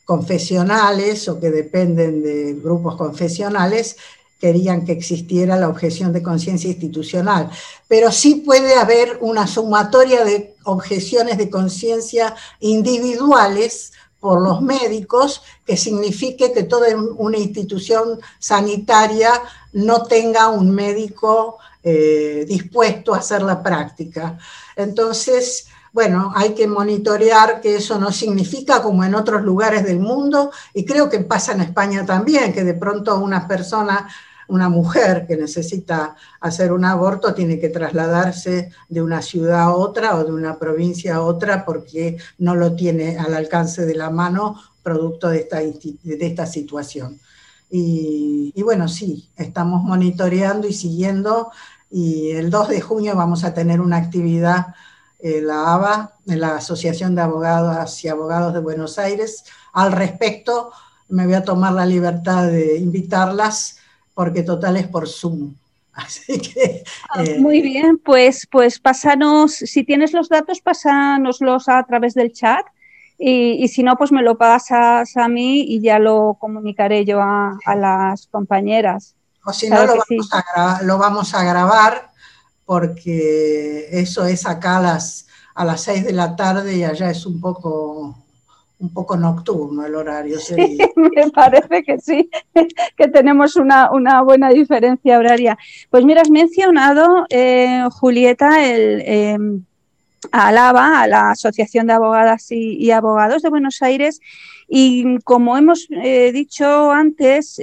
confesionales o que dependen de grupos confesionales querían que existiera la objeción de conciencia institucional, pero sí puede haber una sumatoria de objeciones de conciencia individuales por los médicos que signifique que toda una institución sanitaria no tenga un médico eh, dispuesto a hacer la práctica. Entonces, bueno, hay que monitorear que eso no significa como en otros lugares del mundo, y creo que pasa en España también, que de pronto una persona una mujer que necesita hacer un aborto tiene que trasladarse de una ciudad a otra o de una provincia a otra porque no lo tiene al alcance de la mano producto de esta, de esta situación. Y, bueno, sí, estamos monitoreando y siguiendo y el 2 de junio vamos a tener una actividad en la ABA, la Asociación de Abogadas y Abogados de Buenos Aires, al respecto. Me voy a tomar la libertad de invitarlas porque total es por Zoom. <laughs> Así que, ah, eh, Muy bien, pues, pues pásanos, si tienes los datos, pásanoslos a través del chat y, si no, pues me lo pasas a mí y ya lo comunicaré yo a, las compañeras. O si no, lo vamos, a lo vamos, a grabar porque eso es acá a las, a las 6 de la tarde y allá es un poco un poco nocturno el horario. <laughs> me parece que sí, <laughs> que tenemos una, buena diferencia horaria. Pues mira, has mencionado, eh, Julieta, el, eh, a ALABA, a la Asociación de Abogadas y, Abogados de Buenos Aires, y como hemos eh, dicho antes,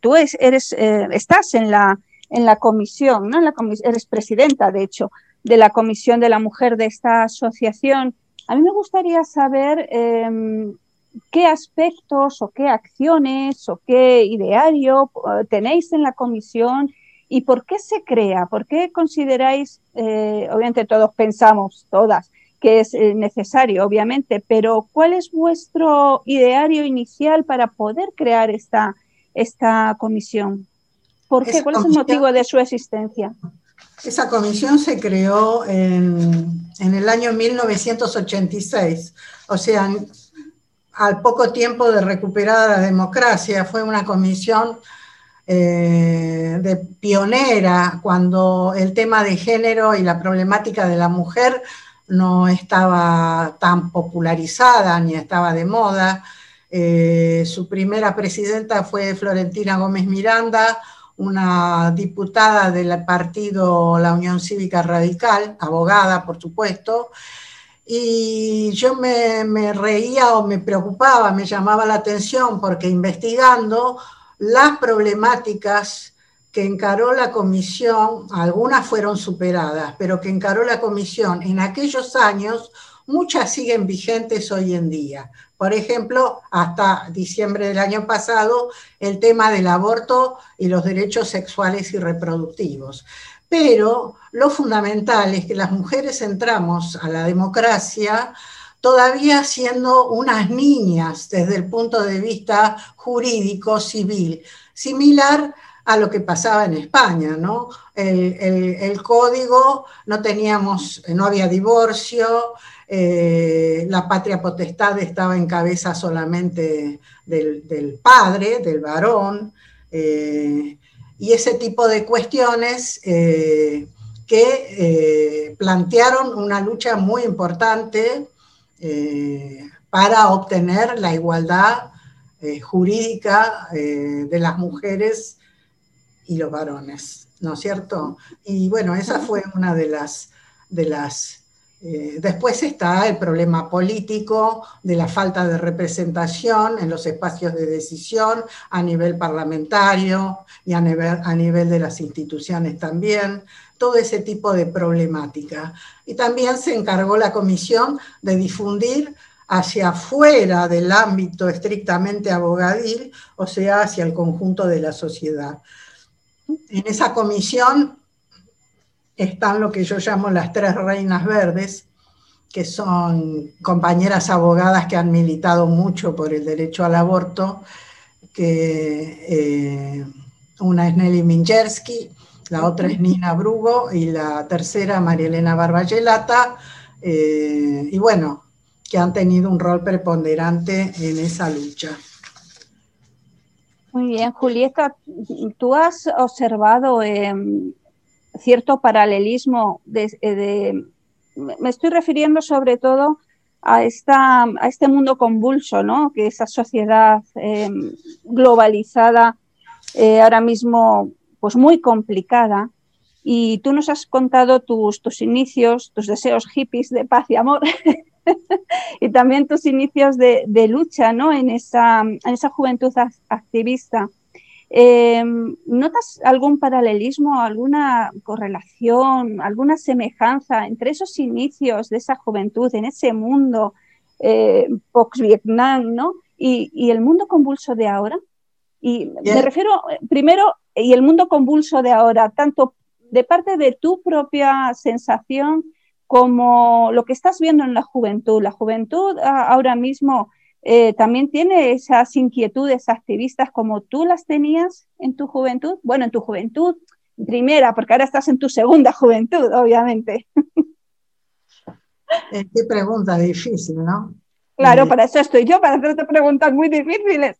tú eres, estás en la, en la comisión, ¿no? En la eres presidenta, de hecho, de la Comisión de la Mujer de esta asociación. A mí me gustaría saber em, qué aspectos o qué acciones o qué ideario eh, tenéis en la comisión y por qué se crea, por qué consideráis, eh, obviamente todos pensamos, todas, que es eh, necesario, obviamente, pero ¿cuál es vuestro ideario inicial para poder crear esta, esta comisión? ¿Por qué? ¿Cuál es el motivo de su existencia? Esa comisión se creó en, el año 1986, o sea, al poco tiempo de recuperar la democracia. Fue una comisión eh, de pionera cuando el tema de género y la problemática de la mujer no estaba tan popularizada ni estaba de moda. Eh, su primera presidenta fue Florentina Gómez Miranda, una diputada del partido La Unión Cívica Radical, abogada, por supuesto, y yo me, reía o me preocupaba, me llamaba la atención, porque investigando las problemáticas que encaró la comisión, algunas fueron superadas, pero que encaró la comisión en aquellos años, muchas siguen vigentes hoy en día. Por ejemplo, hasta diciembre del año pasado, el tema del aborto y los derechos sexuales y reproductivos. Pero lo fundamental es que las mujeres entramos a la democracia todavía siendo unas niñas desde el punto de vista jurídico, civil, similar a lo que pasaba en España, ¿no? El, el código, no teníamos, no había divorcio, eh, la patria potestad estaba en cabeza solamente del, padre, del varón, eh, y ese tipo de cuestiones eh, que plantearon una lucha muy importante para obtener la igualdad jurídica de las mujeres y los varones, ¿no es cierto? Y bueno, esa fue una de las, de las eh, después está el problema político de la falta de representación en los espacios de decisión a nivel parlamentario y a nivel, a nivel de las instituciones también, todo ese tipo de problemática. Y también se encargó la comisión de difundir hacia afuera del ámbito estrictamente abogadil, o sea, hacia el conjunto de la sociedad. En esa comisión están lo que yo llamo las tres reinas verdes, que son compañeras abogadas que han militado mucho por el derecho al aborto, que eh, una es Nelly Minjersky, la otra es Nina Brugo y la tercera María Elena Barbayelata, eh, y bueno, que han tenido un rol preponderante en esa lucha. Muy bien, Julieta, tú has observado em, cierto paralelismo de, me estoy refiriendo sobre todo a, esta, a este mundo convulso, ¿no? que esa sociedad em, globalizada eh, ahora mismo pues muy complicada. Y tú nos has contado tus, tus inicios, tus deseos hippies de paz y amor, <laughs> y también tus inicios de, de lucha ¿no? en, esa, en esa juventud activista. Eh, ¿Notas algún paralelismo, alguna correlación, alguna semejanza entre esos inicios de esa juventud en ese mundo eh, post-Vietnam ¿no? Y, el mundo convulso de ahora? Y me refiero primero, y el mundo convulso de ahora, tanto de parte de tu propia sensación como lo que estás viendo en la juventud. La juventud ah, ahora mismo eh, también tiene esas inquietudes activistas como tú las tenías en tu juventud. Bueno, en tu juventud primera, porque ahora estás en tu segunda <laughs> juventud, obviamente. Eh, qué pregunta difícil, ¿no? Claro, para eso estoy yo, para hacerte preguntas muy difíciles.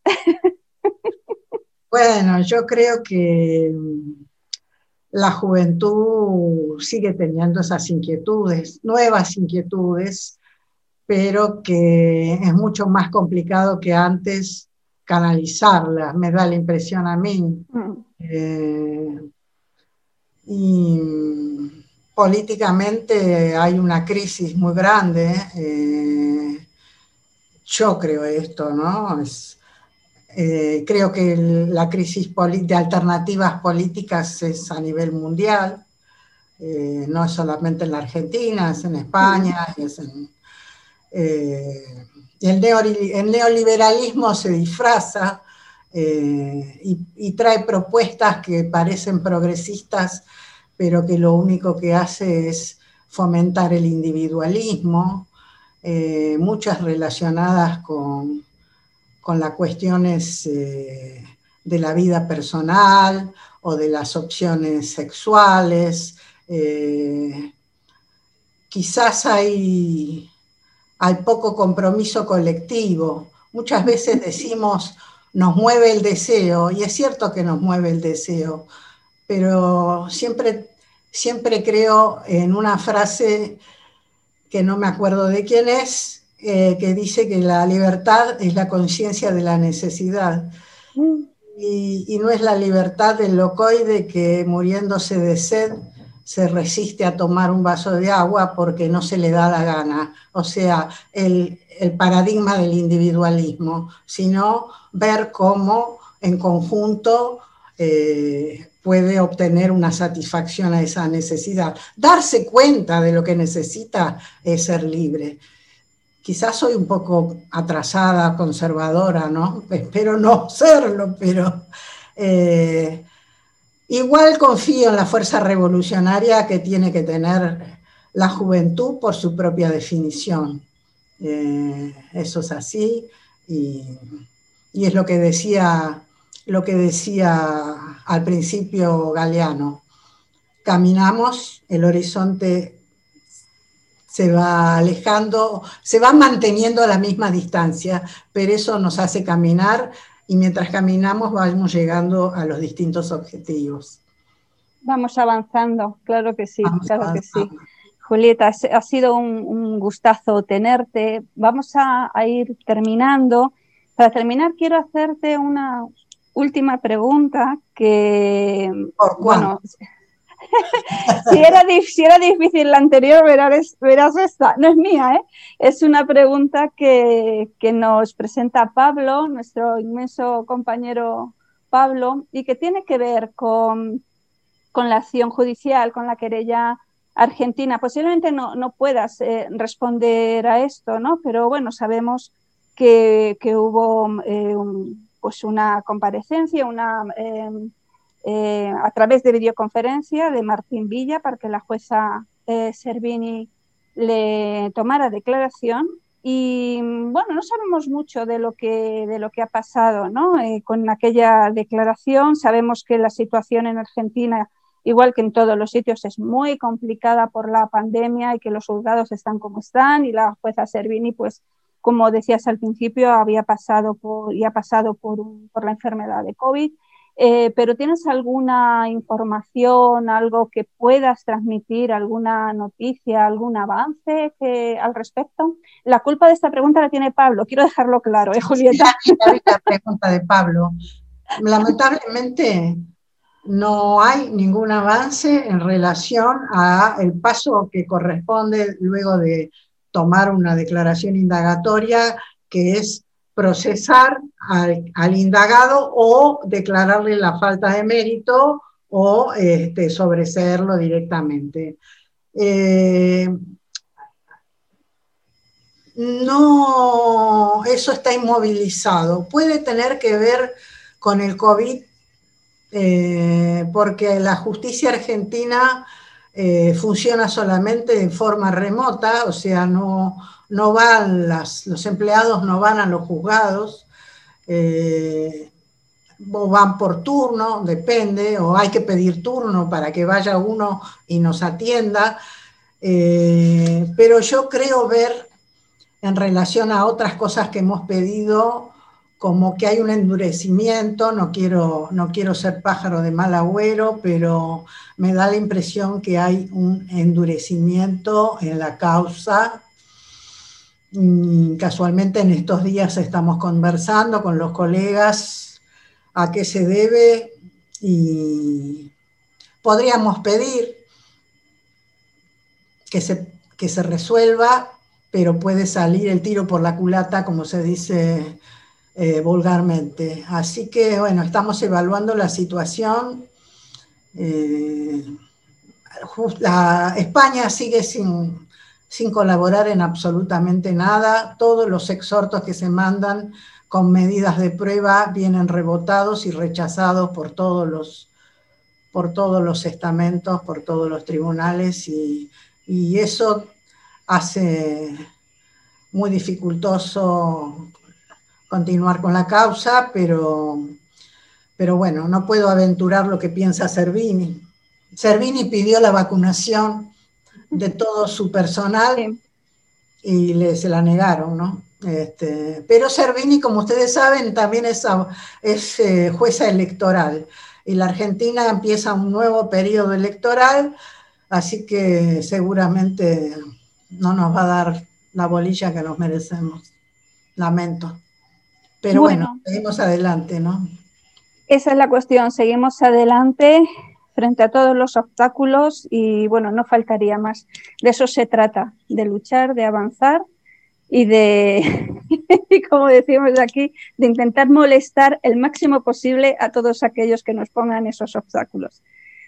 Bueno, yo creo que la juventud sigue teniendo esas inquietudes, nuevas inquietudes, pero que es mucho más complicado que antes canalizarlas, me da la impresión a mí. Mm. Eh, y políticamente hay una crisis muy grande. Eh, yo creo esto, ¿no? Eh, creo que la crisis de alternativas políticas es a nivel mundial, no es solamente en la Argentina, es en España, es en eh, el, neoliberalismo se disfraza eh, y, trae propuestas que parecen progresistas, pero que lo único que hace es fomentar el individualismo, eh, muchas relacionadas con, con las cuestiones de la vida personal o de las opciones sexuales. quizás hay al poco compromiso colectivo. Muchas veces decimos, nos mueve el deseo, y es cierto que nos mueve el deseo, pero siempre, siempre creo en una frase que no me acuerdo de quién es, eh, que dice que la libertad es la conciencia de la necesidad. Mm. Y, y, no es la libertad del locoide que muriéndose de sed se resiste a tomar un vaso de agua porque no se le da la gana. O sea, el, paradigma del individualismo, sino ver cómo en conjunto eh, puede obtener una satisfacción a esa necesidad. Darse cuenta de lo que necesita es ser libre. Quizás soy un poco atrasada, conservadora, ¿no? <laughs> Espero no serlo, pero eh, Igual confío en la fuerza revolucionaria que tiene que tener la juventud por su propia definición. Eh, eso es así y, es lo que decía lo que decía al principio Galeano. Caminamos, el horizonte se va alejando, se va manteniendo a la misma distancia, pero eso nos hace caminar y mientras caminamos vamos llegando a los distintos objetivos. Vamos avanzando, claro que sí, claro que sí. Julieta, ha sido un, gustazo tenerte. Vamos a, ir terminando. Para terminar, quiero hacerte una última pregunta que, ¿Por bueno, si, era, difícil la anterior, verás, verás, esta. No es mía, ¿eh? es una pregunta que, nos presenta Pablo, nuestro inmenso compañero Pablo, y que tiene que ver con, la acción judicial, con la querella argentina. Posiblemente no, puedas eh, responder a esto, ¿no? pero bueno, sabemos que, hubo eh, pues una comparecencia, una eh, a través de videoconferencia de Martín Villa para que la jueza eh, Servini le tomara declaración. Y bueno, no sabemos mucho de lo que, de lo que ha pasado ¿no? Eh, con aquella declaración. Sabemos que la situación en Argentina, igual que en todos los sitios, es muy complicada por la pandemia y que los juzgados están como están. Y la jueza Servini, pues, como decías al principio, había pasado por, y ha pasado por, por la enfermedad de COVID eh, pero ¿tienes alguna información, algo que puedas transmitir, alguna noticia, algún avance al respecto? La culpa de esta pregunta la tiene Pablo, quiero dejarlo claro, ¿eh, Julieta? la pregunta de Pablo. Lamentablemente no hay ningún avance en relación a el paso que corresponde luego de tomar una declaración indagatoria, que es procesar al, indagado o declararle la falta de mérito o este, sobreseerlo directamente. Eh, no, eso está inmovilizado. Puede tener que ver con el COVID, eh, porque la justicia argentina eh, funciona solamente de forma remota, o sea, no, no van las, los empleados no van a los juzgados, eh, o van por turno, depende, o hay que pedir turno para que vaya uno y nos atienda. Eh, pero yo creo ver en relación a otras cosas que hemos pedido, como que hay un endurecimiento, no quiero, no quiero ser pájaro de mal agüero, pero me da la impresión que hay un endurecimiento en la causa casualmente en estos días estamos conversando con los colegas a qué se debe y podríamos pedir que se, que se resuelva, pero puede salir el tiro por la culata, como se dice eh, vulgarmente. Así que, bueno, estamos evaluando la situación. Eh, España sigue sin, sin colaborar en absolutamente nada. Todos los exhortos que se mandan con medidas de prueba vienen rebotados y rechazados por todos los, por todos los estamentos, por todos los tribunales y, eso hace muy dificultoso continuar con la causa, pero, pero bueno, no puedo aventurar lo que piensa Servini. Servini pidió la vacunación de todo su personal y le, se la negaron, ¿no? Este, pero Servini, como ustedes saben, también es, es eh, jueza electoral y la Argentina empieza un nuevo periodo electoral, así que seguramente no nos va a dar la bolilla que nos merecemos. Lamento. Pero bueno, seguimos adelante, ¿no? Esa es la cuestión, seguimos adelante frente a todos los obstáculos y bueno, no faltaría más. De eso se trata, de luchar, de avanzar y de, <laughs> como decimos aquí, de intentar molestar el máximo posible a todos aquellos que nos pongan esos obstáculos.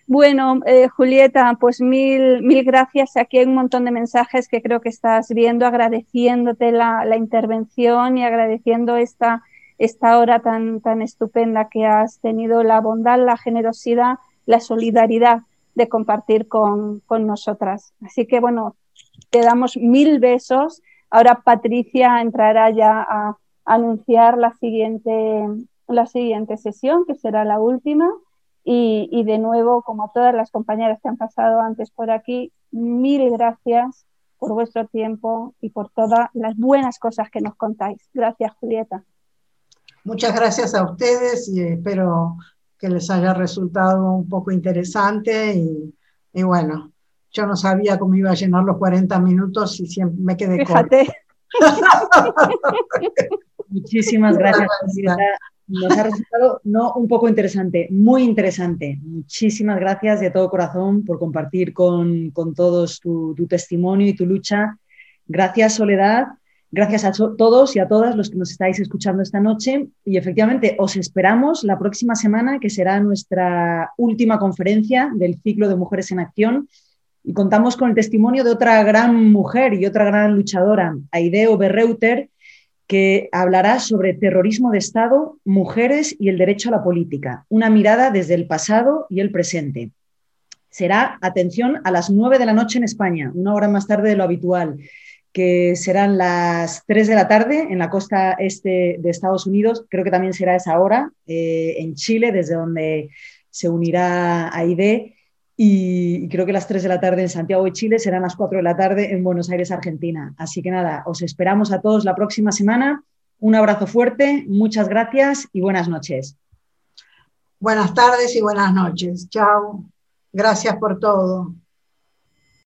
Bueno, eh, Julieta, pues mil, mil gracias. Aquí hay un montón de mensajes que creo que estás viendo, agradeciéndote la, la intervención y agradeciendo esta, esta hora tan, tan estupenda que has tenido, la bondad, la generosidad la solidaridad de compartir con, nosotras. Así que bueno, te damos mil besos. Ahora Patricia entrará ya a, anunciar la siguiente, la siguiente sesión, que será la última. Y, y, de nuevo, como todas las compañeras que han pasado antes por aquí, mil gracias por vuestro tiempo y por todas las buenas cosas que nos contáis. Gracias, Julieta. Muchas gracias a ustedes y espero que les haya resultado un poco interesante y, bueno, yo no sabía cómo iba a llenar los 40 minutos y siempre me quedé Fíjate. <laughs> Muchísimas gracias. Nos ha resultado no un poco interesante, muy interesante. Muchísimas gracias de todo corazón por compartir con, todos tu, tu testimonio y tu lucha. Gracias, Soledad. Gracias a todos y a todas los que nos estáis escuchando esta noche. Y efectivamente os esperamos la próxima semana que será nuestra última conferencia del ciclo de Mujeres en Acción. Y contamos con el testimonio de otra gran mujer y otra gran luchadora, Aideo Berreuter, que hablará sobre terrorismo de Estado, mujeres y el derecho a la política, una mirada desde el pasado y el presente. Será, atención, a las nueve de la noche en España, una hora más tarde de lo habitual que serán las 3 de la tarde en la costa este de Estados Unidos. Creo que también será esa hora eh, en Chile, desde donde se unirá AID. Y, y creo que las 3 de la tarde en Santiago de Chile serán las 4 de la tarde en Buenos Aires, Argentina. Así que nada, os esperamos a todos la próxima semana. Un abrazo fuerte, muchas gracias y buenas noches. Buenas tardes y buenas noches. Chao. Gracias por todo.